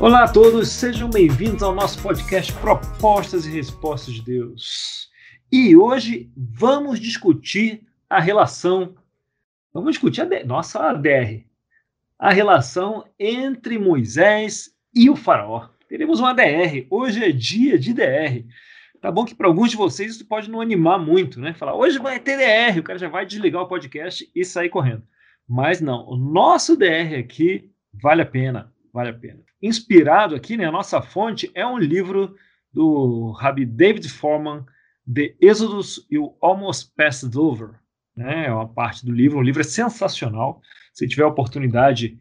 Olá a todos, sejam bem-vindos ao nosso podcast Propostas e Respostas de Deus. E hoje vamos discutir a relação, vamos discutir a DR, nossa a DR, a relação entre Moisés e o faraó. Teremos uma DR, hoje é dia de DR. Tá bom que para alguns de vocês isso pode não animar muito, né? Falar, hoje vai ter DR, o cara já vai desligar o podcast e sair correndo. Mas não, o nosso DR aqui vale a pena, vale a pena inspirado aqui, né, a nossa fonte é um livro do Rabbi David Foreman, The Exodus e o Almost Passed Over. Né, é uma parte do livro, o livro é sensacional. Se tiver a oportunidade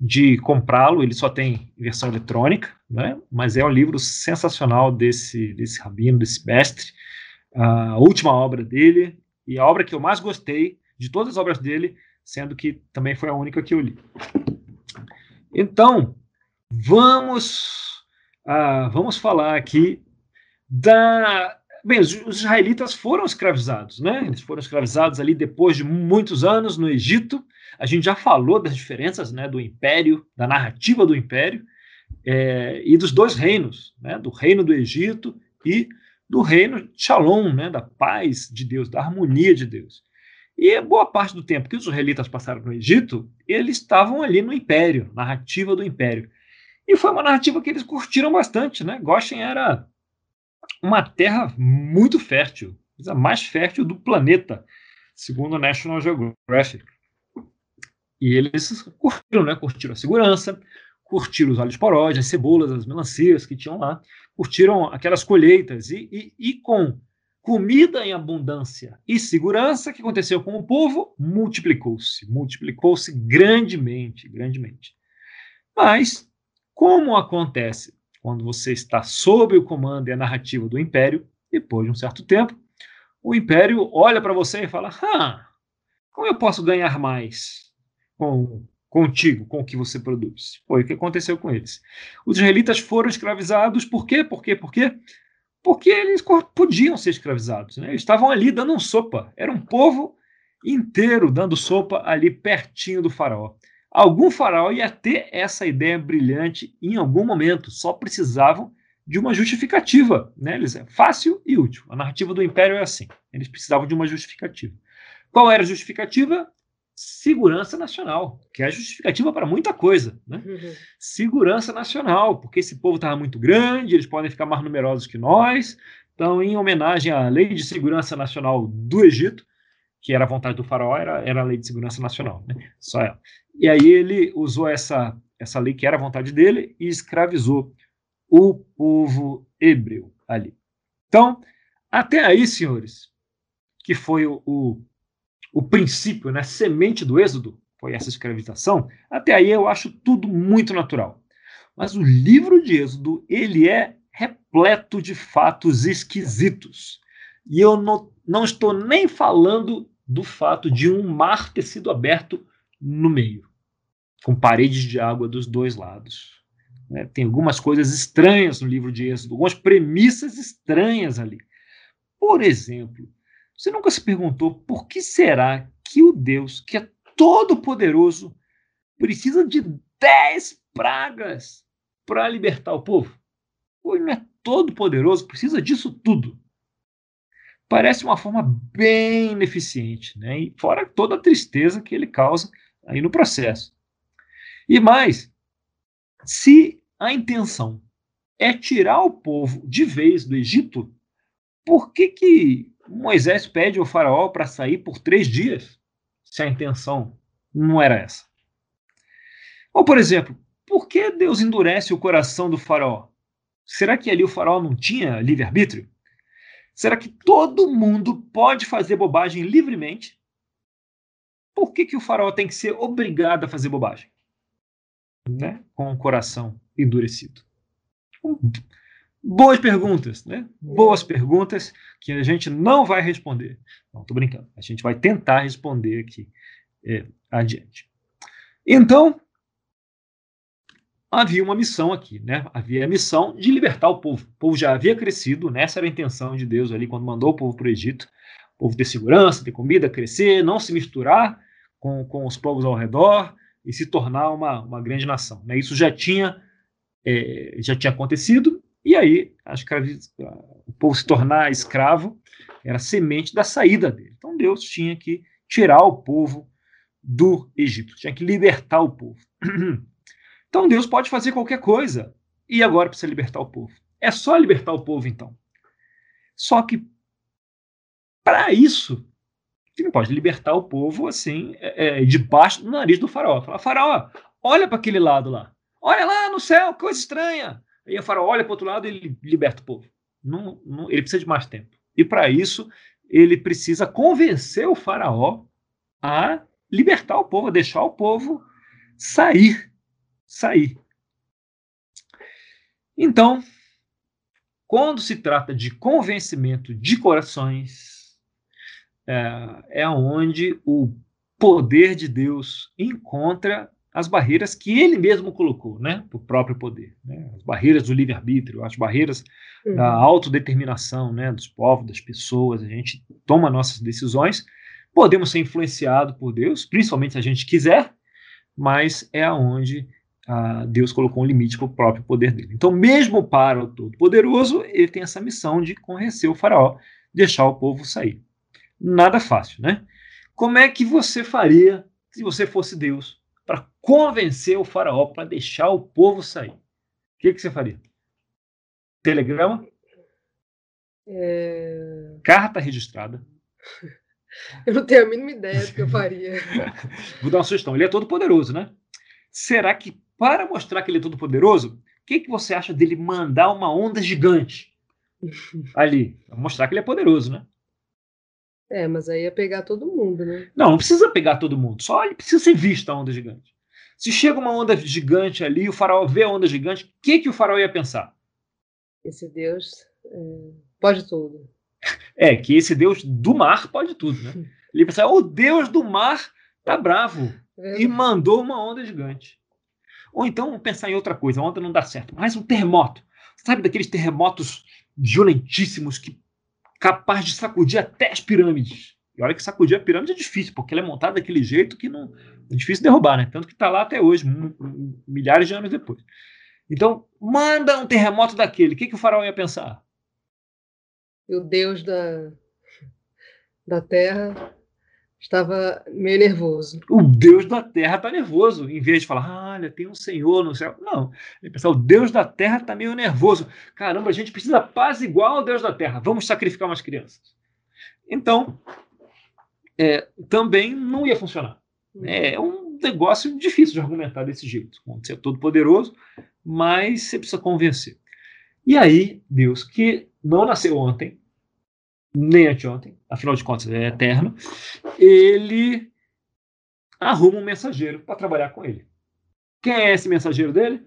de comprá-lo, ele só tem versão eletrônica, né, mas é um livro sensacional desse, desse rabino, desse mestre. A última obra dele, e a obra que eu mais gostei de todas as obras dele, sendo que também foi a única que eu li. Então, Vamos, ah, vamos falar aqui da. Bem, os, os, israelitas foram escravizados, né? Eles foram escravizados ali depois de muitos anos no Egito. A gente já falou das diferenças, né, do império, da narrativa do império é, e dos dois reinos, né, do reino do Egito e do reino Shalom, né, da paz de Deus, da harmonia de Deus. E boa parte do tempo que os israelitas passaram no Egito, eles estavam ali no império, narrativa do império. E foi uma narrativa que eles curtiram bastante, né? Goshen era uma terra muito fértil, a mais fértil do planeta, segundo o National Geographic. E eles curtiram, né? Curtiram a segurança, curtiram os alhos porós, as cebolas, as melancias que tinham lá, curtiram aquelas colheitas e, e, e com comida em abundância e segurança, o que aconteceu com o povo? Multiplicou-se, multiplicou-se grandemente, grandemente. Mas como acontece quando você está sob o comando e a narrativa do império, depois de um certo tempo, o império olha para você e fala: como eu posso ganhar mais com contigo, com o que você produz? Foi o que aconteceu com eles. Os israelitas foram escravizados, por quê? Por quê? Por quê? Porque eles podiam ser escravizados. Né? Eles estavam ali dando sopa. Era um povo inteiro dando sopa ali pertinho do faraó. Algum faraó ia ter essa ideia brilhante em algum momento, só precisavam de uma justificativa. Né? Eles, é fácil e útil. A narrativa do império é assim. Eles precisavam de uma justificativa. Qual era a justificativa? Segurança nacional, que é a justificativa para muita coisa. Né? Uhum. Segurança nacional, porque esse povo estava muito grande, eles podem ficar mais numerosos que nós. Então, em homenagem à Lei de Segurança Nacional do Egito, que era a vontade do faraó, era, era a Lei de Segurança Nacional, né? só ela. E aí ele usou essa, essa lei que era a vontade dele e escravizou o povo hebreu ali. Então, até aí, senhores, que foi o, o, o princípio, né, semente do êxodo, foi essa escravização, até aí eu acho tudo muito natural. Mas o livro de Êxodo, ele é repleto de fatos esquisitos. E eu não, não estou nem falando do fato de um mar ter sido aberto no meio com paredes de água dos dois lados. Né? Tem algumas coisas estranhas no livro de Êxodo, algumas premissas estranhas ali. Por exemplo, você nunca se perguntou por que será que o Deus, que é todo-poderoso, precisa de dez pragas para libertar o povo? Ele não é todo-poderoso, precisa disso tudo. Parece uma forma bem ineficiente, né? E fora toda a tristeza que ele causa aí no processo. E mais, se a intenção é tirar o povo de vez do Egito, por que, que Moisés pede ao faraó para sair por três dias, se a intenção não era essa? Ou, por exemplo, por que Deus endurece o coração do faraó? Será que ali o faraó não tinha livre-arbítrio? Será que todo mundo pode fazer bobagem livremente? Por que, que o faraó tem que ser obrigado a fazer bobagem? né, com o coração endurecido? Boas perguntas, né? Boas perguntas que a gente não vai responder. Não, tô brincando. A gente vai tentar responder aqui é, adiante. Então, havia uma missão aqui, né? Havia a missão de libertar o povo. O povo já havia crescido, né? essa era a intenção de Deus ali quando mandou o povo para o Egito. O povo ter segurança, ter comida, crescer, não se misturar com, com os povos ao redor, e se tornar uma, uma grande nação. Né? Isso já tinha é, já tinha acontecido, e aí o povo se tornar escravo era semente da saída dele. Então Deus tinha que tirar o povo do Egito, tinha que libertar o povo. Então Deus pode fazer qualquer coisa. E agora precisa libertar o povo. É só libertar o povo, então. Só que, para isso, você não pode libertar o povo assim, é, é, debaixo do nariz do faraó. Fala, faraó, olha para aquele lado lá. Olha lá no céu, coisa estranha. Aí o faraó olha para o outro lado e ele liberta o povo. Não, não, ele precisa de mais tempo. E para isso, ele precisa convencer o faraó a libertar o povo, a deixar o povo sair. Sair. Então, quando se trata de convencimento de corações, é, é onde o poder de Deus encontra as barreiras que ele mesmo colocou, né, o próprio poder, né, as barreiras do livre-arbítrio, as barreiras uhum. da autodeterminação, né, dos povos, das pessoas, a gente toma nossas decisões, podemos ser influenciados por Deus, principalmente se a gente quiser, mas é aonde ah, Deus colocou um limite para o próprio poder dele. Então, mesmo para o Todo-Poderoso, ele tem essa missão de convencer o faraó, deixar o povo sair. Nada fácil, né? Como é que você faria se você fosse Deus? para convencer o faraó para deixar o povo sair. O que, que você faria? Telegrama? É... Carta registrada. Eu não tenho a mínima ideia do que eu faria. Vou dar uma sugestão. Ele é todo poderoso, né? Será que, para mostrar que ele é todo poderoso, o que, que você acha dele mandar uma onda gigante ali? Pra mostrar que ele é poderoso, né? É, mas aí ia pegar todo mundo, né? Não, não precisa pegar todo mundo. Só ele precisa ser visto a onda gigante. Se chega uma onda gigante ali, o faraó vê a onda gigante, o que, que o faraó ia pensar? Esse Deus é, pode tudo. É, que esse Deus do mar pode tudo, né? Ele ia pensar, o Deus do mar tá bravo é. e mandou uma onda gigante. Ou então pensar em outra coisa, onda não dá certo, mas um terremoto. Sabe daqueles terremotos violentíssimos que capaz de sacudir até as pirâmides. E olha que sacudir a pirâmide é difícil, porque ela é montada daquele jeito que não é difícil derrubar, né? Tanto que está lá até hoje, milhares de anos depois. Então, manda um terremoto daquele. O que, que o faraó ia pensar? O Deus da, da terra estava meio nervoso. O Deus da terra está nervoso, em vez de falar, olha, tem um Senhor no céu. Não, ele pensa, o Deus da terra está meio nervoso. Caramba, a gente precisa paz igual ao Deus da terra. Vamos sacrificar umas crianças. Então, é, também não ia funcionar. É um negócio difícil de argumentar desse jeito. Você é todo poderoso, mas você precisa convencer. E aí, Deus, que não nasceu ontem, nem anteontem, afinal de contas é eterno, ele arruma um mensageiro para trabalhar com ele. Quem é esse mensageiro dele?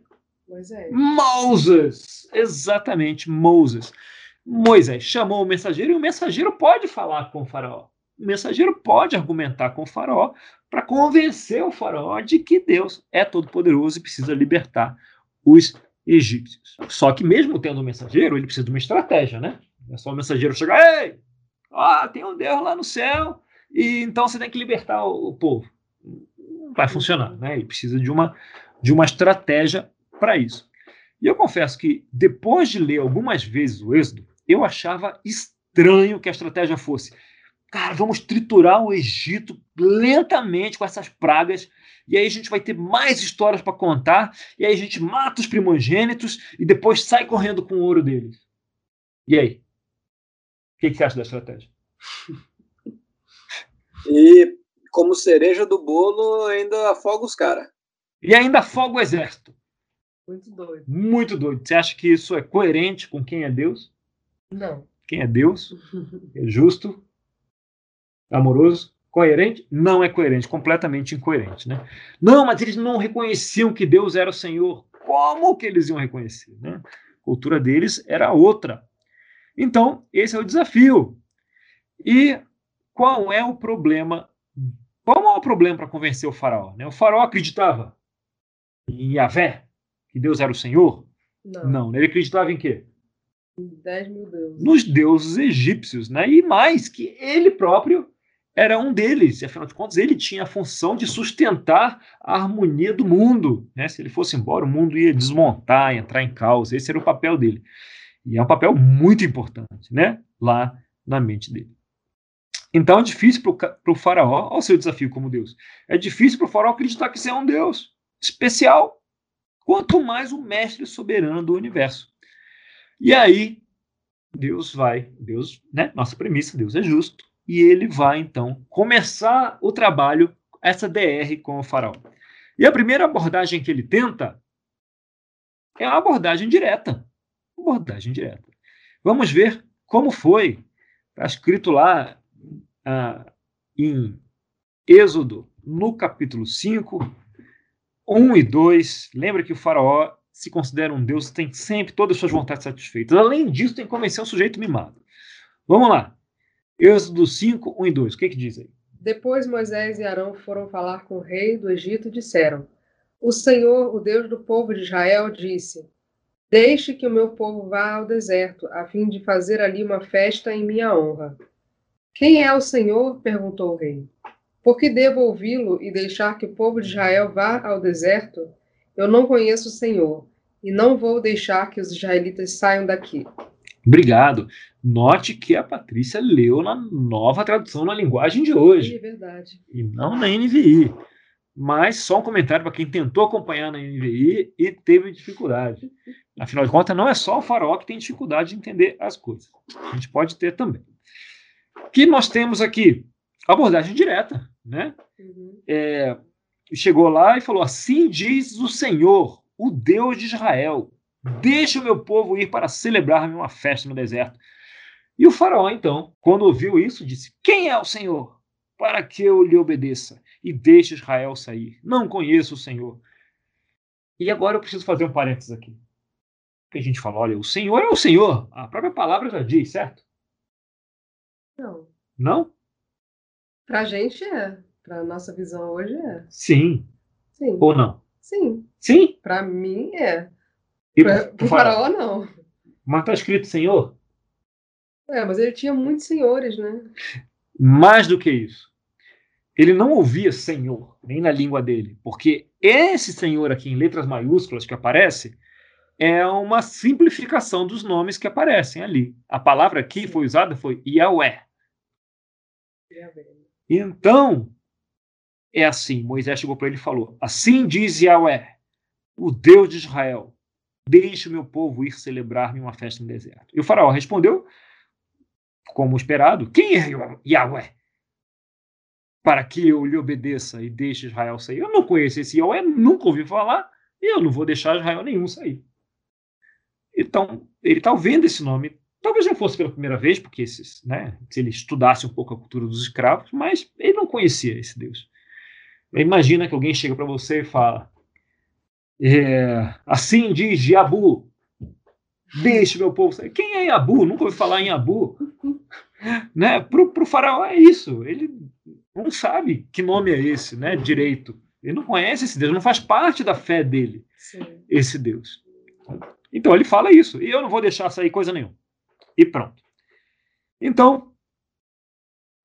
Moisés. Moses! Exatamente, Moses. Moisés chamou o mensageiro e o mensageiro pode falar com o faraó. O mensageiro pode argumentar com o faraó para convencer o faraó de que Deus é todo-poderoso e precisa libertar os egípcios. Só que mesmo tendo um mensageiro, ele precisa de uma estratégia, né? É só o mensageiro chegar, ei, ó, tem um Deus lá no céu, e então você tem que libertar o, o povo. Não vai funcionar, né? Ele precisa de uma, de uma estratégia para isso. E eu confesso que depois de ler algumas vezes o Êxodo, eu achava estranho que a estratégia fosse cara, vamos triturar o Egito lentamente com essas pragas, e aí a gente vai ter mais histórias para contar, e aí a gente mata os primogênitos e depois sai correndo com o ouro deles. E aí? O que, que você acha da estratégia? E como cereja do bolo, ainda afoga os caras. E ainda afoga o exército. Muito doido. Muito doido. Você acha que isso é coerente com quem é Deus? Não. Quem é Deus? É justo? amoroso, coerente? Não é coerente, completamente incoerente, né? Não, mas eles não reconheciam que Deus era o Senhor. Como que eles iam reconhecer, né? A cultura deles era outra. Então, esse é o desafio. E qual é o problema? Qual é o problema para convencer o faraó? Né? O faraó acreditava em Yahvé, que Deus era o Senhor? Não. Não, ele acreditava em quê? 10 mil deuses. Nos deuses egípcios, né? E mais, que ele próprio era um deles, e afinal de contas ele tinha a função de sustentar a harmonia do mundo. Né? Se ele fosse embora, o mundo ia desmontar, entrar em caos. Esse era o papel dele. E é um papel muito importante, né? Lá na mente dele. Então é difícil para o faraó, olha o seu desafio como Deus, é difícil para o faraó acreditar que você é um Deus especial, quanto mais o mestre soberano do universo. E aí, Deus vai, Deus, né? Nossa premissa, Deus é justo, e ele vai então começar o trabalho, essa DR com o faraó. E a primeira abordagem que ele tenta é a abordagem direta. Abordagem direta. Vamos ver como foi. Está escrito lá ah, em Êxodo, no capítulo 5, 1 e 2. Lembra que o faraó se considera um deus, tem sempre todas as suas vontades satisfeitas. Além disso, tem que convencer o sujeito mimado. Vamos lá. Êxodo 5, 1 e 2. O que, que diz aí? Depois Moisés e Arão foram falar com o rei do Egito e disseram: O Senhor, o Deus do povo de Israel, disse: Deixe que o meu povo vá ao deserto, a fim de fazer ali uma festa em minha honra. Quem é o Senhor? perguntou o rei. Por que devo ouvi-lo e deixar que o povo de Israel vá ao deserto? Eu não conheço o Senhor, e não vou deixar que os israelitas saiam daqui. Obrigado. Note que a Patrícia leu na nova tradução na linguagem de hoje. É verdade. E não na NVI. Mas só um comentário para quem tentou acompanhar na NVI e teve dificuldade. Afinal de contas, não é só o farol que tem dificuldade de entender as coisas. A gente pode ter também. O que nós temos aqui? Abordagem direta. Né? Uhum. É, chegou lá e falou: Assim diz o Senhor, o Deus de Israel: Deixa o meu povo ir para celebrar uma festa no deserto. E o faraó, então, quando ouviu isso, disse: Quem é o Senhor? Para que eu lhe obedeça e deixe Israel sair. Não conheço o Senhor. E agora eu preciso fazer um parênteses aqui. Porque a gente fala: olha, o Senhor é o Senhor. A própria palavra já diz, certo? Não. Não? Para a gente é. Para nossa visão hoje é. Sim. Sim. Ou não? Sim. Sim? Para mim é. Para o faraó, não. Mas está escrito Senhor? É, mas ele tinha muitos senhores, né? Mais do que isso. Ele não ouvia Senhor, nem na língua dele, porque esse Senhor aqui em letras maiúsculas que aparece é uma simplificação dos nomes que aparecem ali. A palavra aqui foi usada foi Yahweh. Então, é assim, Moisés chegou para ele e falou: Assim diz Yahweh, o Deus de Israel, deixe o meu povo ir celebrar-me uma festa no deserto. E o faraó respondeu como esperado, quem é Yahweh? Para que eu lhe obedeça e deixe Israel sair. Eu não conheço esse Yahweh, nunca ouvi falar, e eu não vou deixar Israel nenhum sair. Então, ele está vendo esse nome. Talvez não fosse pela primeira vez, porque esses, né, se ele estudasse um pouco a cultura dos escravos, mas ele não conhecia esse Deus. Imagina que alguém chega para você e fala: é, Assim diz Yabu, Deixe meu povo sair. Quem é Yabu? Nunca ouvi falar em Yabu. né? Para o faraó é isso. Ele não sabe que nome é esse, né? Direito. Ele não conhece esse Deus, não faz parte da fé dele, Sim. esse Deus. Então ele fala isso. E eu não vou deixar sair coisa nenhuma. E pronto. Então,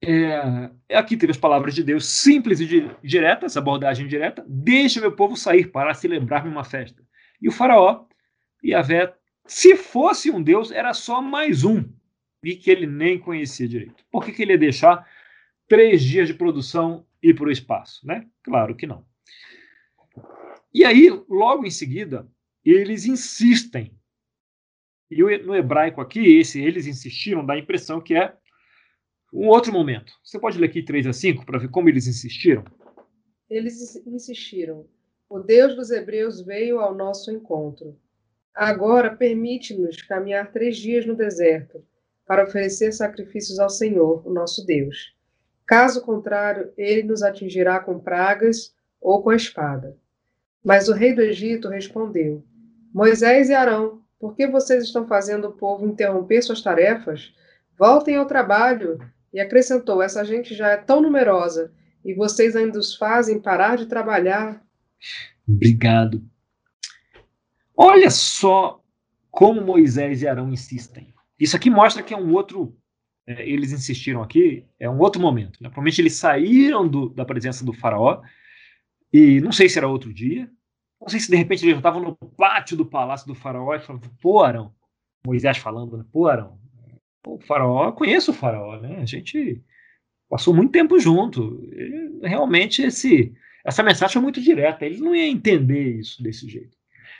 é, aqui teve as palavras de Deus simples e diretas, abordagem direta. Deixa meu povo sair para celebrar-me uma festa. E o faraó e a Vé se fosse um Deus, era só mais um, e que ele nem conhecia direito. Por que, que ele ia deixar três dias de produção ir para o espaço? Né? Claro que não. E aí, logo em seguida, eles insistem. E no hebraico aqui, esse eles insistiram, dá a impressão que é um outro momento. Você pode ler aqui 3 a 5 para ver como eles insistiram? Eles insistiram. O Deus dos Hebreus veio ao nosso encontro. Agora permite-nos caminhar três dias no deserto para oferecer sacrifícios ao Senhor, o nosso Deus. Caso contrário, ele nos atingirá com pragas ou com a espada. Mas o rei do Egito respondeu: Moisés e Arão, por que vocês estão fazendo o povo interromper suas tarefas? Voltem ao trabalho. E acrescentou: Essa gente já é tão numerosa e vocês ainda os fazem parar de trabalhar. Obrigado Olha só como Moisés e Arão insistem. Isso aqui mostra que é um outro é, eles insistiram aqui é um outro momento. Né? Provavelmente eles saíram do, da presença do faraó e não sei se era outro dia, não sei se de repente eles já estavam no pátio do palácio do faraó e falavam, pô, Arão, Moisés falando, né? pô, Arão, o faraó, conheço o faraó, né? A gente passou muito tempo junto. Realmente esse, essa mensagem foi muito direta. Ele não ia entender isso desse jeito.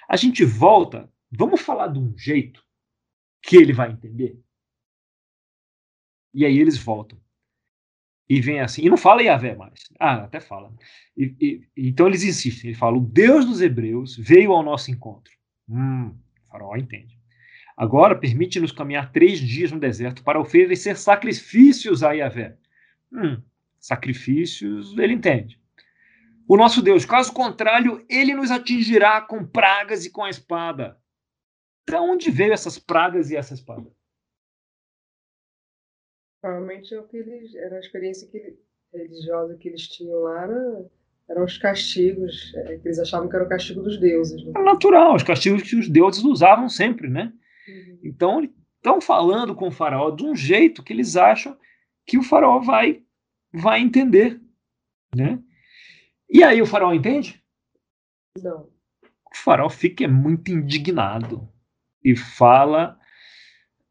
A gente volta, vamos falar de um jeito que ele vai entender. E aí eles voltam. E vem assim, e não fala Yahvé mais. Ah, até fala. E, e, então eles insistem, ele fala: o Deus dos Hebreus veio ao nosso encontro. Hum, o faraó entende. Agora permite-nos caminhar três dias no deserto para oferecer sacrifícios a Yahvé. Hum, sacrifícios, ele entende. O nosso Deus, caso contrário, ele nos atingirá com pragas e com a espada. De onde veio essas pragas e essa espada? Provavelmente é o que eles, era a experiência que, religiosa que eles tinham lá, era, eram os castigos, é, que eles achavam que era o castigo dos deuses. Né? É natural, os castigos que os deuses usavam sempre, né? Uhum. Então, estão falando com o faraó de um jeito que eles acham que o faraó vai, vai entender, né? E aí o faraó entende? Não. O faraó fica muito indignado e fala,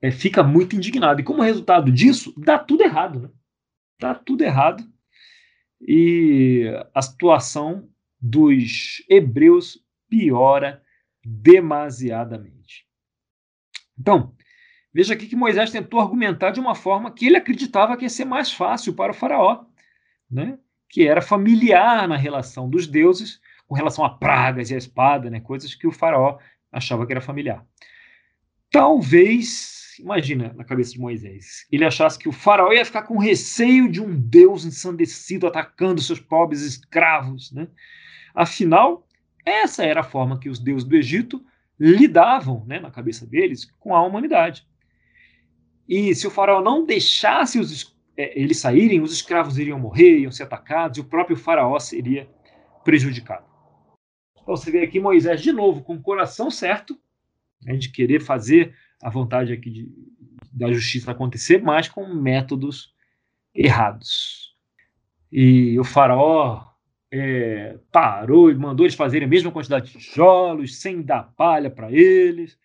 é, fica muito indignado. E como resultado disso, dá tudo errado, né? Dá tudo errado. E a situação dos hebreus piora demasiadamente. Então, veja aqui que Moisés tentou argumentar de uma forma que ele acreditava que ia ser mais fácil para o faraó, né? que era familiar na relação dos deuses com relação a pragas e a espada, né? coisas que o faraó achava que era familiar. Talvez, imagina na cabeça de Moisés, ele achasse que o faraó ia ficar com receio de um deus ensandecido atacando seus pobres escravos. Né? Afinal, essa era a forma que os deuses do Egito lidavam, né, na cabeça deles, com a humanidade. E se o faraó não deixasse os, é, eles saírem, os escravos iriam morrer, iam ser atacados, e o próprio faraó seria prejudicado. Então você vê aqui Moisés de novo com o coração certo, né, de querer fazer a vontade aqui de, da justiça acontecer, mas com métodos errados. E o faraó é, parou e mandou eles fazerem a mesma quantidade de tijolos, sem dar palha para eles.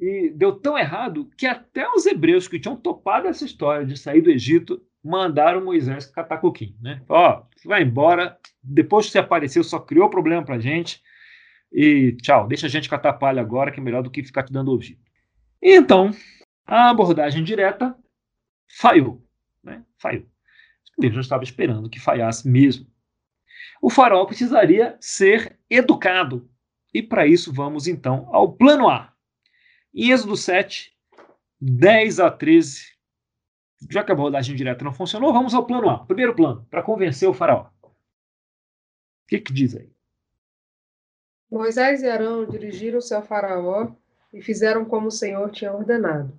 E deu tão errado que até os hebreus que tinham topado essa história de sair do Egito mandaram Moisés catar coquinho. Né? Ó, vai embora, depois que você apareceu só criou problema para gente e tchau, deixa a gente catar palha agora que é melhor do que ficar te dando ouvido. Então, a abordagem direta falhou. Né? Falhou. Deus já estava esperando que falhasse mesmo o farol precisaria ser educado. E para isso vamos então ao plano A. Em Êxodo 7, 10 a 13. Já que a abordagem direta não funcionou, vamos ao plano A. Primeiro plano, para convencer o faraó. O que, que diz aí? Moisés e Arão dirigiram-se ao faraó e fizeram como o Senhor tinha ordenado.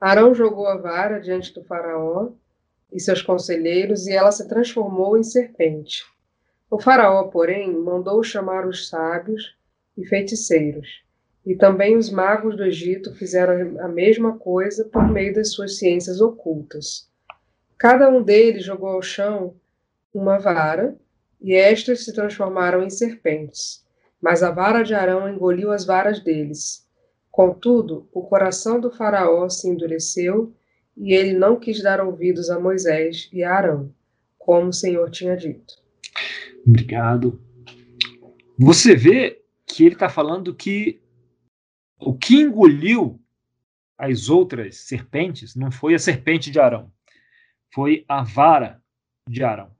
Arão jogou a vara diante do faraó e seus conselheiros, e ela se transformou em serpente. O faraó, porém, mandou chamar os sábios e feiticeiros, e também os magos do Egito fizeram a mesma coisa por meio das suas ciências ocultas. Cada um deles jogou ao chão uma vara, e estas se transformaram em serpentes. Mas a vara de Arão engoliu as varas deles. Contudo, o coração do faraó se endureceu, e ele não quis dar ouvidos a Moisés e a Arão, como o Senhor tinha dito. Obrigado. Você vê que ele está falando que o que engoliu as outras serpentes não foi a serpente de Arão, foi a vara de Arão.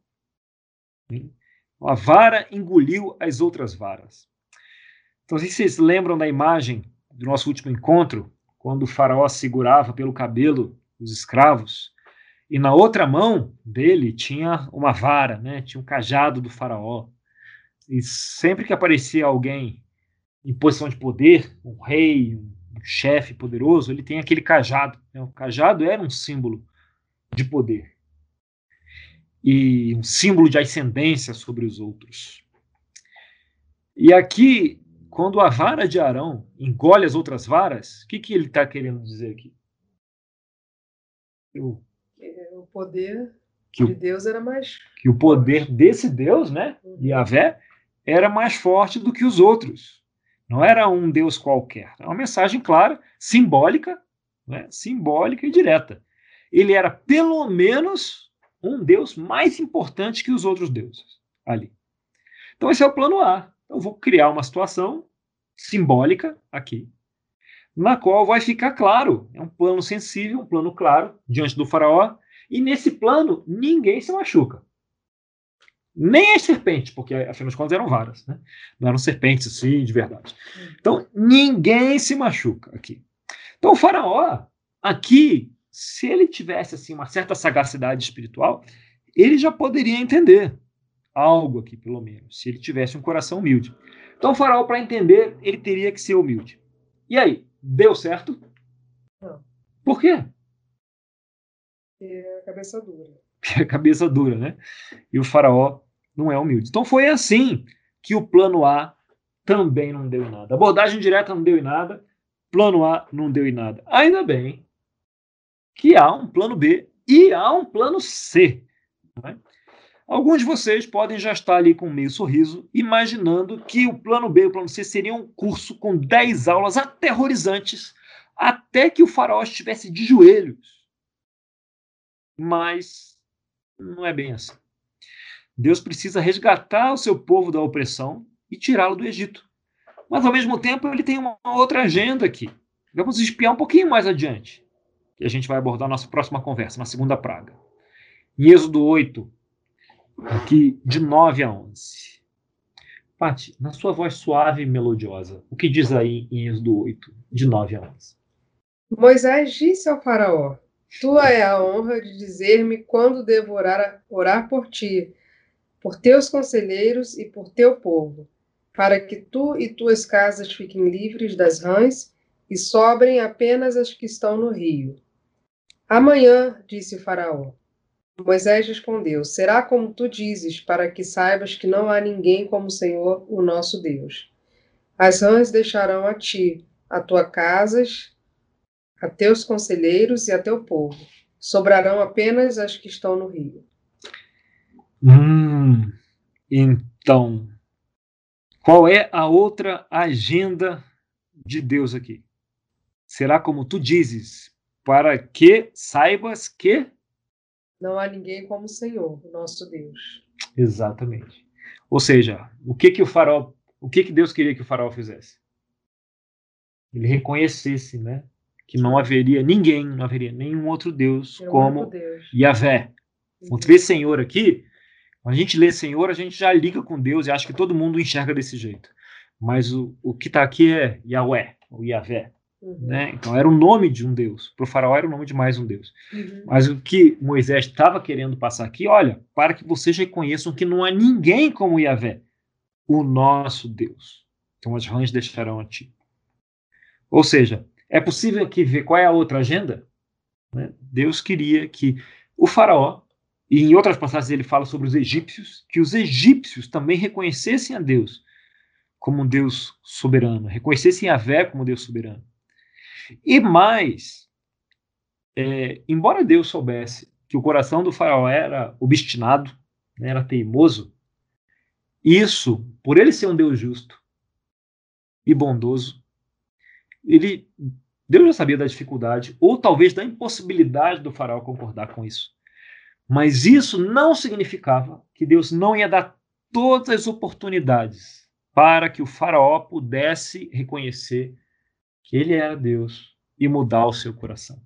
A vara engoliu as outras varas. Então, se vocês lembram da imagem do nosso último encontro, quando o faraó segurava pelo cabelo os escravos, e na outra mão dele tinha uma vara, né? tinha um cajado do faraó. E sempre que aparecia alguém em posição de poder, um rei, um chefe poderoso, ele tem aquele cajado. Né? O cajado era um símbolo de poder e um símbolo de ascendência sobre os outros. E aqui, quando a vara de Arão engole as outras varas, o que, que ele está querendo dizer aqui? Eu O poder que de o, Deus era mais. que o poder desse Deus, né, Uhum. Yahvé, era mais forte do que os outros. Não era um Deus qualquer. É uma mensagem clara, simbólica, né, simbólica e direta. Ele era pelo menos um Deus mais importante que os outros deuses ali. Então esse é o plano A. Eu vou criar uma situação simbólica aqui, na qual vai ficar claro, é um plano sensível, um plano claro diante do faraó, e nesse plano ninguém se machuca. Nem as serpentes, porque afinal de contas eram varas, né? não eram serpentes assim de verdade. Então ninguém se machuca aqui. Então o faraó aqui, se ele tivesse assim uma certa sagacidade espiritual, ele já poderia entender algo aqui, pelo menos, se ele tivesse um coração humilde. Então, o faraó, para entender, ele teria que ser humilde. E aí, deu certo? Não. Por quê? É a cabeça dura. Porque a cabeça dura, né? E o faraó não é humilde. Então, foi assim que o plano A também não deu em nada. Abordagem direta não deu em nada. Plano A não deu em nada. Ainda bem que há um plano B e há um plano C. Né? Alguns de vocês podem já estar ali com meio sorriso, imaginando que o plano B e o plano C seriam um curso com 10 aulas aterrorizantes até que o faraó estivesse de joelhos. Mas não é bem assim. Deus precisa resgatar o seu povo da opressão e tirá-lo do Egito. Mas, ao mesmo tempo, ele tem uma outra agenda aqui. Vamos espiar um pouquinho mais adiante, que a gente vai abordar na nossa próxima conversa, na segunda praga. Em Êxodo 8, aqui de 9 a 11. Pati, na sua voz suave e melodiosa, o que diz aí em Êxodo 8, de 9 a 11? Moisés disse ao Faraó: Tua é a honra de dizer-me quando devo orar, orar por ti, por teus conselheiros e por teu povo, para que tu e tuas casas fiquem livres das rãs e sobrem apenas as que estão no rio. Amanhã, disse o Faraó. Moisés respondeu: Será como tu dizes, para que saibas que não há ninguém como o Senhor, o nosso Deus. As rãs deixarão a ti, a tua casas, a teus conselheiros e a teu povo. Sobrarão apenas as que estão no rio. Hum, então, qual é a outra agenda de Deus aqui? Será como tu dizes, para que saibas que. Não há ninguém como o Senhor, o nosso Deus. Exatamente. Ou seja, o que que o faraó, o que que Deus queria que o faraó fizesse? Ele reconhecesse, né, que não haveria ninguém, não haveria nenhum outro Deus o como Deus. Yahvé. Quando vê Senhor aqui, quando a gente lê Senhor, a gente já liga com Deus e acha que todo mundo enxerga desse jeito. Mas o, o que está aqui é Yahweh, ou Yahvé. Uhum. Né? Então era o nome de um Deus. Para o faraó era o nome de mais um Deus. Uhum. Mas o que Moisés estava querendo passar aqui, olha, para que vocês reconheçam que não há ninguém como Yahvé, o nosso Deus. Então as rãs deixarão a ti. Ou seja, é possível aqui ver qual é a outra agenda? Né? Deus queria que o faraó, e em outras passagens ele fala sobre os egípcios, que os egípcios também reconhecessem a Deus como um Deus soberano, reconhecessem Yahvé como Deus soberano. E mais, é, embora Deus soubesse que o coração do faraó era obstinado, né, era teimoso, isso, por ele ser um Deus justo e bondoso, ele, Deus já sabia da dificuldade, ou talvez da impossibilidade do faraó concordar com isso. Mas isso não significava que Deus não ia dar todas as oportunidades para que o faraó pudesse reconhecer que ele era Deus e mudar o seu coração.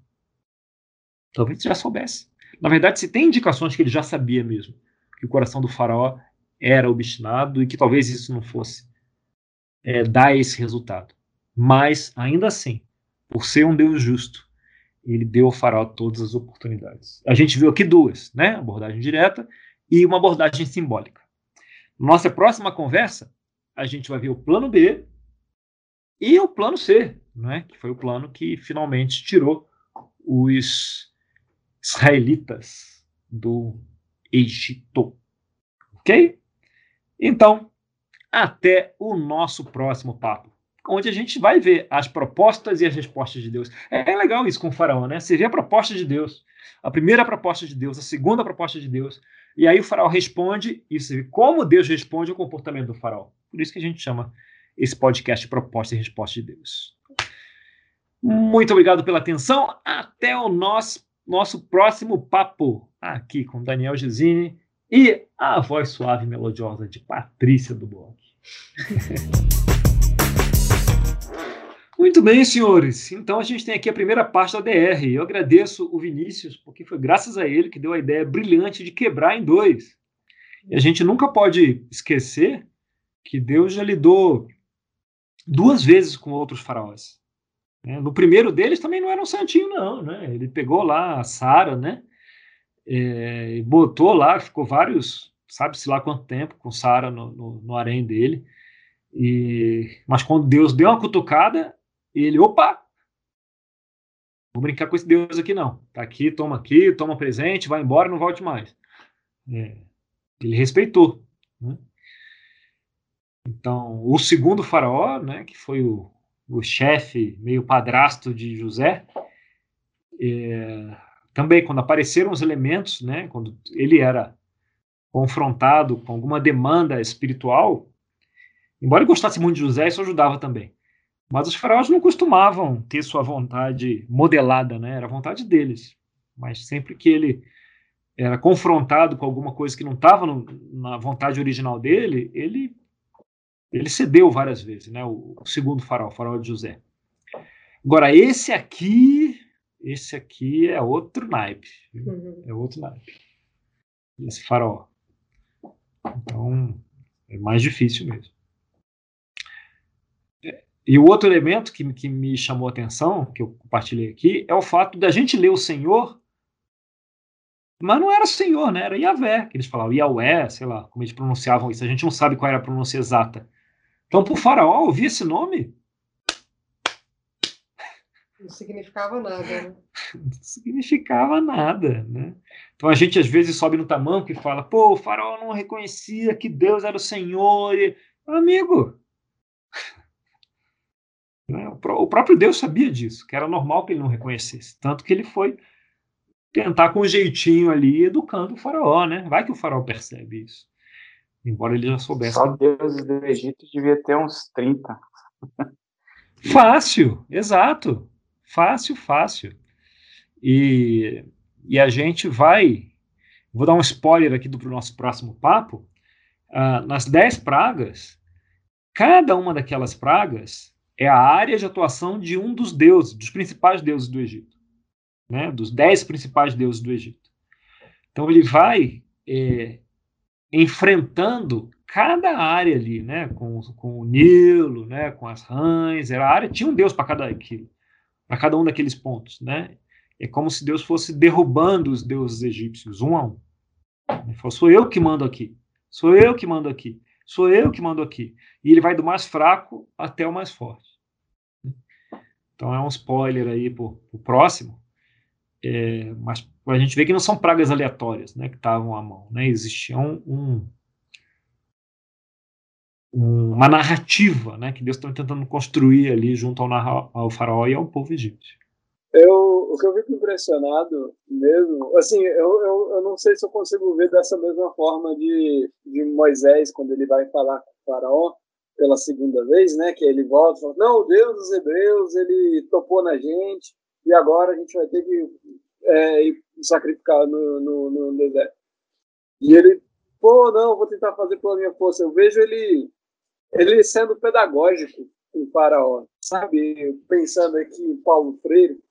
Talvez já soubesse. Na verdade, se tem indicações que ele já sabia mesmo que o coração do faraó era obstinado e que talvez isso não fosse é, dar esse resultado. Mas, ainda assim, por ser um Deus justo, ele deu ao faraó todas as oportunidades. A gente viu aqui duas, né? Abordagem direta e uma abordagem simbólica. Nossa próxima conversa, a gente vai ver o plano B e o plano C, né? que foi o plano que finalmente tirou os israelitas do Egito. Ok? Então, até o nosso próximo papo. onde a gente vai ver as propostas e as respostas de Deus. É, é legal isso com o faraó, né? Você vê a proposta de Deus, a primeira proposta de Deus, a segunda proposta de Deus, e aí o faraó responde, e você vê como Deus responde ao comportamento do faraó. Por isso que a gente chama esse podcast Proposta e Resposta de Deus. Muito obrigado pela atenção. Até o nosso, nosso próximo papo aqui com Daniel Gesine e a voz suave e melodiosa de Patrícia do blog. Muito bem, senhores. Então a gente tem aqui a primeira parte da DR. Eu agradeço o Vinícius, porque foi graças a ele que deu a ideia brilhante de quebrar em dois. E a gente nunca pode esquecer que Deus já lidou duas vezes com outros faraós. Né? No primeiro deles também não era um santinho, não. Né? Ele pegou lá a Sara, né? É, botou lá, ficou vários, sabe-se lá quanto tempo, com Sara no, no, no harém dele. E, mas quando Deus deu uma cutucada, ele, opa, vou brincar com esse Deus aqui não. Tá aqui, toma aqui, toma presente, vai embora, não volte mais. É, ele respeitou. Né? Então, o segundo faraó, né, que foi o, o chefe, meio padrasto de José, é, também quando apareceram os elementos, né, quando ele era confrontado com alguma demanda espiritual, embora ele gostasse muito de José, isso ajudava também. Mas os faraós não costumavam ter sua vontade modelada, né? Era a vontade deles. Mas sempre que ele era confrontado com alguma coisa que não estava na vontade original dele, ele ele cedeu várias vezes, né? O, o segundo faraó, o faraó de José. Agora esse aqui, esse aqui é outro naipe, uhum. é outro naipe. Esse faraó. Então é mais difícil mesmo. E o outro elemento que, que me chamou a atenção, que eu compartilhei aqui, é o fato da gente ler o Senhor, mas não era Senhor, né? Era Yahvé, que eles falavam, Yahweh, sei lá, como eles pronunciavam isso. A gente não sabe qual era a pronúncia exata. Então, para o faraó ouvir esse nome... Não significava nada, né? Não significava nada, né? Então a gente às vezes sobe no tamanco e fala, pô, o faraó não reconhecia que Deus era o Senhor. E... Amigo, né? O próprio Deus sabia disso, que era normal que ele não reconhecesse. Tanto que ele foi tentar com um jeitinho ali, educando o faraó, né? Vai que o faraó percebe isso. Embora ele já soubesse. Só deuses do Egito devia ter uns 30. Fácil, exato. Fácil, fácil. E, e a gente vai. Vou dar um spoiler aqui do nosso próximo papo. Uh, nas dez pragas, cada uma daquelas pragas é a área de atuação de um dos deuses, dos principais deuses do Egito, né? dos dez principais deuses do Egito. Então ele vai é, enfrentando cada área ali, né? com, com o Nilo, né? com as rãs, era a área, tinha um deus para cada aquilo, para cada um daqueles pontos. Né? É como se Deus fosse derrubando os deuses egípcios, um a um. Ele falou, sou eu que mando aqui, sou eu que mando aqui, sou eu que mando aqui. E ele vai do mais fraco até o mais forte. Então é um spoiler aí para o próximo. É, mas a gente vê que não são pragas aleatórias né, que estavam à mão. Né? Existia um, um, uma narrativa né, que Deus está tentando construir ali junto ao, ao faraó e ao povo egípcio. Eu, o que eu fico impressionado mesmo, assim, eu, eu, eu não sei se eu consigo ver dessa mesma forma de, de Moisés, quando ele vai falar com o faraó, pela segunda vez, né? Que ele volta e fala, não, o Deus dos Hebreus, ele topou na gente e agora a gente vai ter que é, sacrificar no, no, no, deserto. E ele, pô, não, vou tentar fazer pela minha força. Eu vejo ele, ele sendo pedagógico com o faraó, sabe? Pensando aqui em Paulo Freire,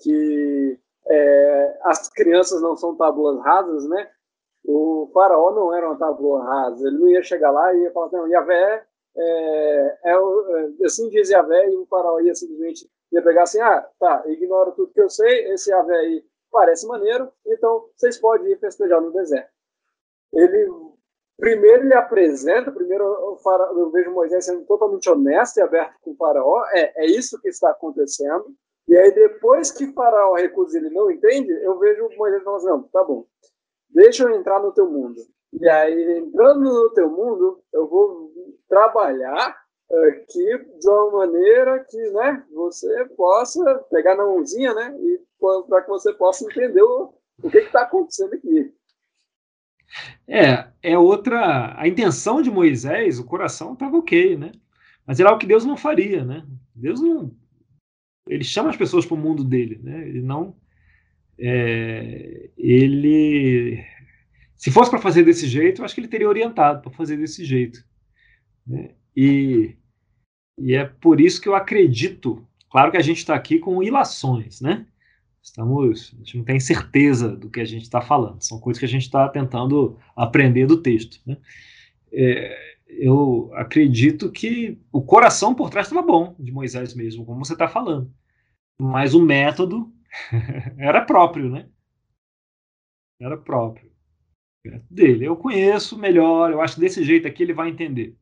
que é, as crianças não são tábuas rasas, né? O faraó não era uma tábua rasa, ele não ia chegar lá e ia falar, não, Yahvé é, é, é, assim diz Yahvé, e o faraó ia simplesmente ia pegar assim, ah, tá, ignora tudo que eu sei, esse Yahvé aí parece maneiro, então vocês podem ir festejar no deserto. Ele, primeiro ele apresenta, primeiro faraó, eu vejo Moisés sendo totalmente honesto e aberto com o faraó, é, é isso que está acontecendo, e aí depois que o faraó recusa ele não entende, eu vejo Moisés falando assim, não, tá bom, deixa eu entrar no teu mundo. E aí, entrando no teu mundo, eu vou trabalhar aqui de uma maneira que né, você possa pegar na mãozinha né, e para que você possa entender o, o que está acontecendo aqui. É, é outra. A intenção de Moisés, o coração estava ok, né? Mas era algo que Deus não faria, né? Deus não. Ele chama as pessoas para o mundo dele, né? Ele não. É, ele. Se fosse para fazer desse jeito, eu acho que ele teria orientado para fazer desse jeito. Né? E, e é por isso que eu acredito. Claro que a gente está aqui com ilações, né? Estamos, a gente não tem certeza do que a gente está falando. São coisas que a gente está tentando aprender do texto. Né? É, eu acredito que o coração por trás estava bom de Moisés mesmo, como você está falando. Mas o método era próprio, né? Era próprio dele. Eu conheço melhor, eu acho que desse jeito aqui ele vai entender.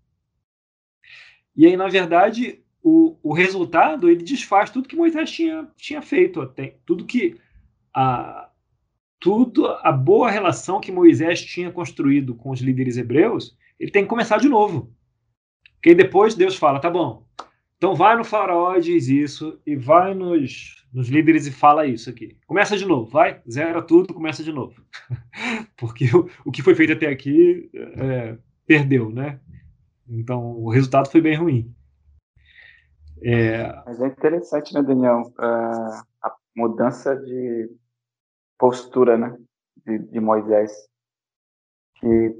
E aí, na verdade, o, o resultado ele desfaz tudo que Moisés tinha, tinha feito até, tudo que a tudo a boa relação que Moisés tinha construído com os líderes hebreus, ele tem que começar de novo. Porque depois Deus fala, tá bom, então vai no faraó e diz isso, e vai nos, nos líderes e fala isso aqui. Começa de novo, vai, zera tudo, começa de novo. Porque o, o que foi feito até aqui é, perdeu, né? Então o resultado foi bem ruim. É... Mas é interessante, né, Daniel? Uh, a mudança de postura, né, de, de Moisés, que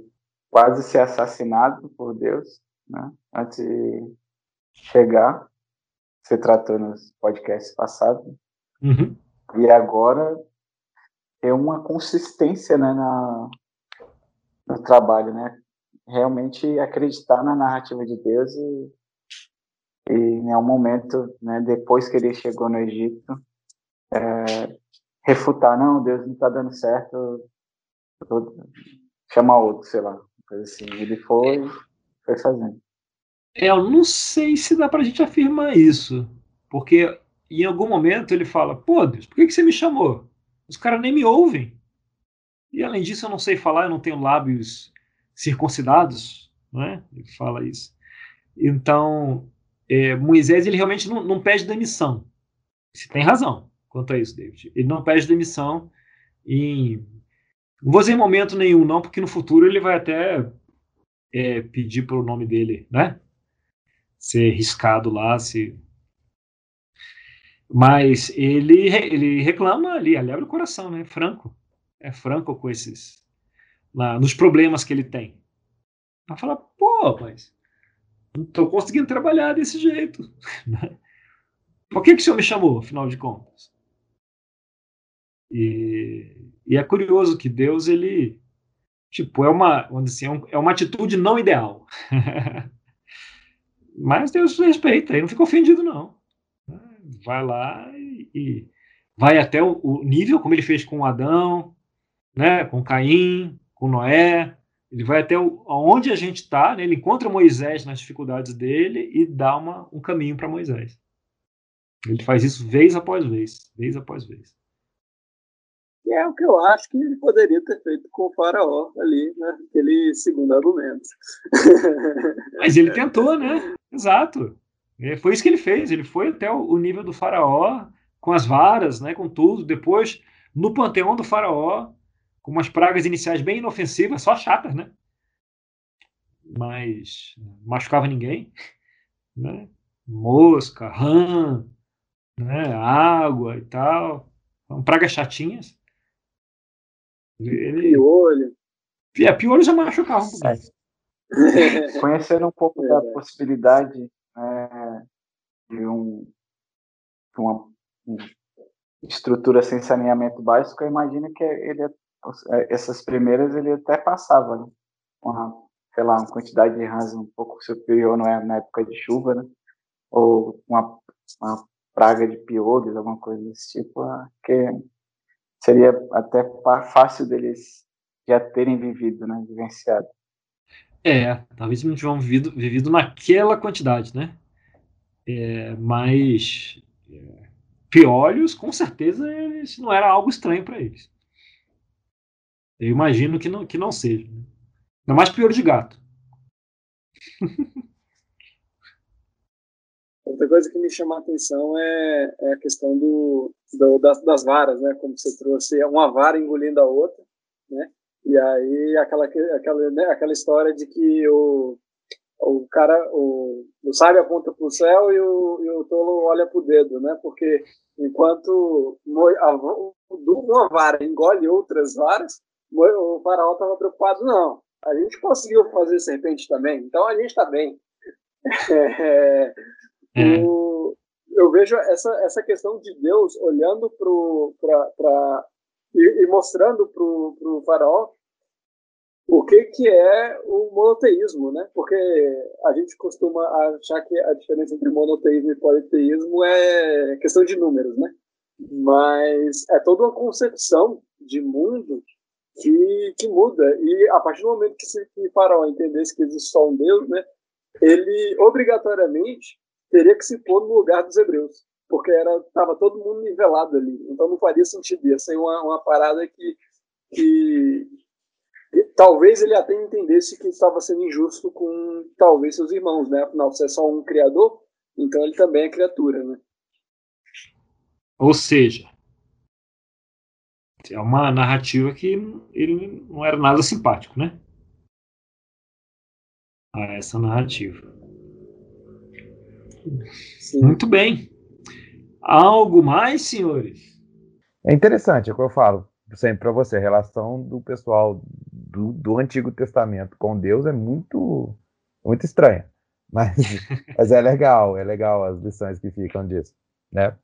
quase ser assassinado por Deus, né, antes de chegar, você tratou nos podcasts passados, uhum. e agora é uma consistência, né, na, no trabalho, né, realmente acreditar na narrativa de Deus e e em um momento, né, depois que ele chegou no Egito, é, refutar, não, Deus não está dando certo, chamar outro, sei lá, coisa assim. Ele foi, foi fazendo. É, eu não sei se dá para a gente afirmar isso, porque em algum momento ele fala, pô, Deus, por que, que você me chamou? Os caras nem me ouvem. E além disso, eu não sei falar, eu não tenho lábios circuncidados, né? Ele fala isso. Então, é, Moisés ele realmente não, não pede demissão. Você tem razão quanto a isso, David. Ele não pede demissão em. Não vou dizer em momento nenhum, não, porque no futuro ele vai até é, pedir pelo nome dele, né? Ser riscado lá, se. Mas ele, ele reclama ali, ali abre o coração, né? Franco. É franco com esses. Lá, nos problemas que ele tem. Vai falar, pô, mas não estou conseguindo trabalhar desse jeito. Né? Por que, que o senhor me chamou, afinal de contas? E, e é curioso que Deus, ele, tipo, é uma, assim, é, é uma atitude não ideal. Mas Deus respeita, ele não fica ofendido, não. Vai lá e, e vai até o, o, nível, como ele fez com Adão, né, com Caim, com Noé, ele vai até o, onde a gente está, né? ele encontra Moisés nas dificuldades dele e dá uma, um caminho para Moisés. Ele faz isso vez após vez, vez após vez. É o que eu acho que ele poderia ter feito com o faraó ali, né? Aquele segundo argumento. Mas ele tentou, né? Exato. É, foi isso que ele fez. Ele foi até o nível do faraó, com as varas, né? com tudo. Depois, no panteão do faraó, com umas pragas iniciais bem inofensivas, só chatas, né? Mas machucava ninguém, né? Mosca, rã, né? água e tal. São pragas chatinhas. Ele... Piolho. É, piolho já machucava um pouquinho. É. Conhecendo um pouco é, da possibilidade né, de um, uma estrutura sem saneamento básico, eu imagino que ele é, essas primeiras ele até passava, né? Uma, sei lá, uma quantidade de rãs um pouco superior não é, na época de chuva, né? Ou uma, uma praga de piolhos, alguma coisa desse tipo, ah, que seria até fácil deles já terem vivido, né? Vivenciado. É, talvez não tenham vivido, vivido naquela quantidade, né? É, mas é, piolhos, com certeza, isso não era algo estranho para eles. Eu imagino que não, que não seja. Né? Ainda mais pior de gato. outra coisa que me chama a atenção é, é a questão do, do das, das, varas, né? Como você trouxe, é uma vara engolindo a outra, né? E aí aquela aquela né? aquela história de que o o cara o, o sábio aponta para o céu e o, e o tolo olha para o dedo, né? Porque enquanto uma vara engole outras varas, o faraó estava preocupado, não, a gente conseguiu fazer serpente também, então a gente está bem. É. O, eu vejo essa, essa questão de Deus olhando para e, e mostrando para o faraó o que, que é o monoteísmo, né? Porque a gente costuma achar que a diferença entre monoteísmo e politeísmo é questão de números, né? Mas é toda uma concepção de mundo que, que muda. E a partir do momento que, se, que Faraó entendesse que existe só um Deus, né? Ele obrigatoriamente teria que se pôr no lugar dos hebreus, porque estava todo mundo nivelado ali. Então não faria sentido. Ia ser uma, uma parada que, que talvez ele até entendesse que estava sendo injusto com talvez seus irmãos, né? Afinal, se é só um criador, então ele também é criatura, né? Ou seja, é uma narrativa que ele não era nada simpático, né? A essa narrativa. Sim. Muito bem. Algo mais, senhores? É interessante, é o que eu falo sempre para você, a relação do pessoal do, do Antigo Testamento com Deus é muito, muito estranha. Mas, mas é legal, é legal as lições que ficam disso, né?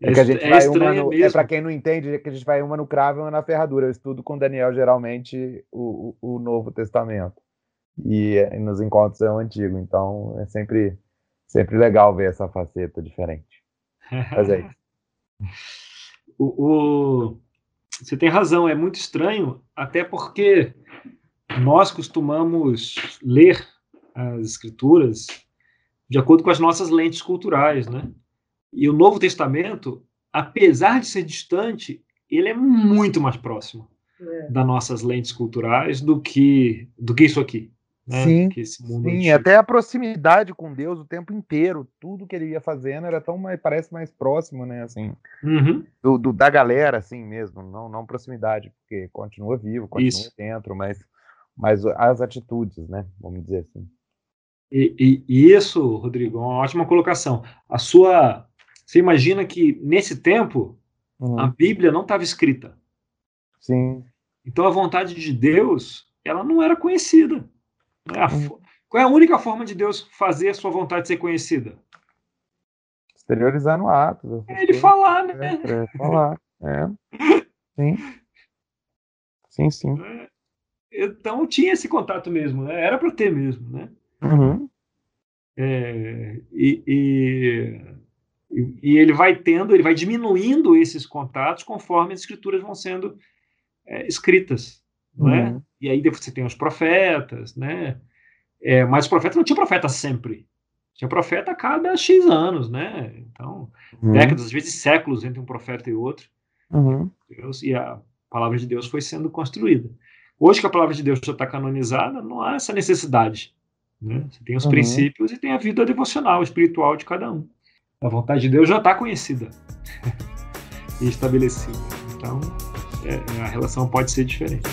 É, que a gente é vai uma no, é para quem não entende, é que a gente vai uma no cravo e uma na ferradura. Eu estudo com Daniel geralmente o, o, o Novo Testamento e, e, nos encontros é o Antigo, então é sempre sempre legal ver essa faceta diferente. Mas é isso. o, o, você tem razão, é muito estranho, até porque nós costumamos ler as escrituras de acordo com as nossas lentes culturais, né? E o Novo Testamento, apesar de ser distante, ele é muito mais próximo é. das nossas lentes culturais do que do que isso aqui. Né? Sim, sim até a proximidade com Deus o tempo inteiro, tudo que ele ia fazendo era tão mais, parece mais próximo, né, assim, uhum. do, do, da galera, assim mesmo, não, não proximidade, porque continua vivo, continua Isso. dentro, mas, mas as atitudes, né, vamos dizer assim. E, e, e isso, Rodrigo, é uma ótima colocação. A sua, você imagina que nesse tempo uhum. a Bíblia não estava escrita. Sim. Então a vontade de Deus, ela não era conhecida. É a, uhum. qual é a única forma de Deus fazer a sua vontade ser conhecida? Exteriorizar no ato. É ele falar, né? É, é falar. É. Sim. Sim, sim. É. Então tinha esse contato mesmo, né? Era para ter mesmo, né? Uhum. É, e, e, e, ele vai tendo, ele vai diminuindo esses contatos conforme as escrituras vão sendo é, escritas, não é? Uhum. E aí você tem os profetas, né? É, mas os profetas não tinha profeta sempre. Tinha profeta a cada X anos, né? Então, uhum. décadas, às vezes séculos entre um profeta e outro. Uhum. Deus, e a palavra de Deus foi sendo construída. Hoje que a palavra de Deus já está canonizada, não há essa necessidade. Né? Você tem os uhum. princípios e tem a vida devocional, espiritual de cada um. A vontade de Deus já está conhecida e estabelecida. Então, é, a relação pode ser diferente.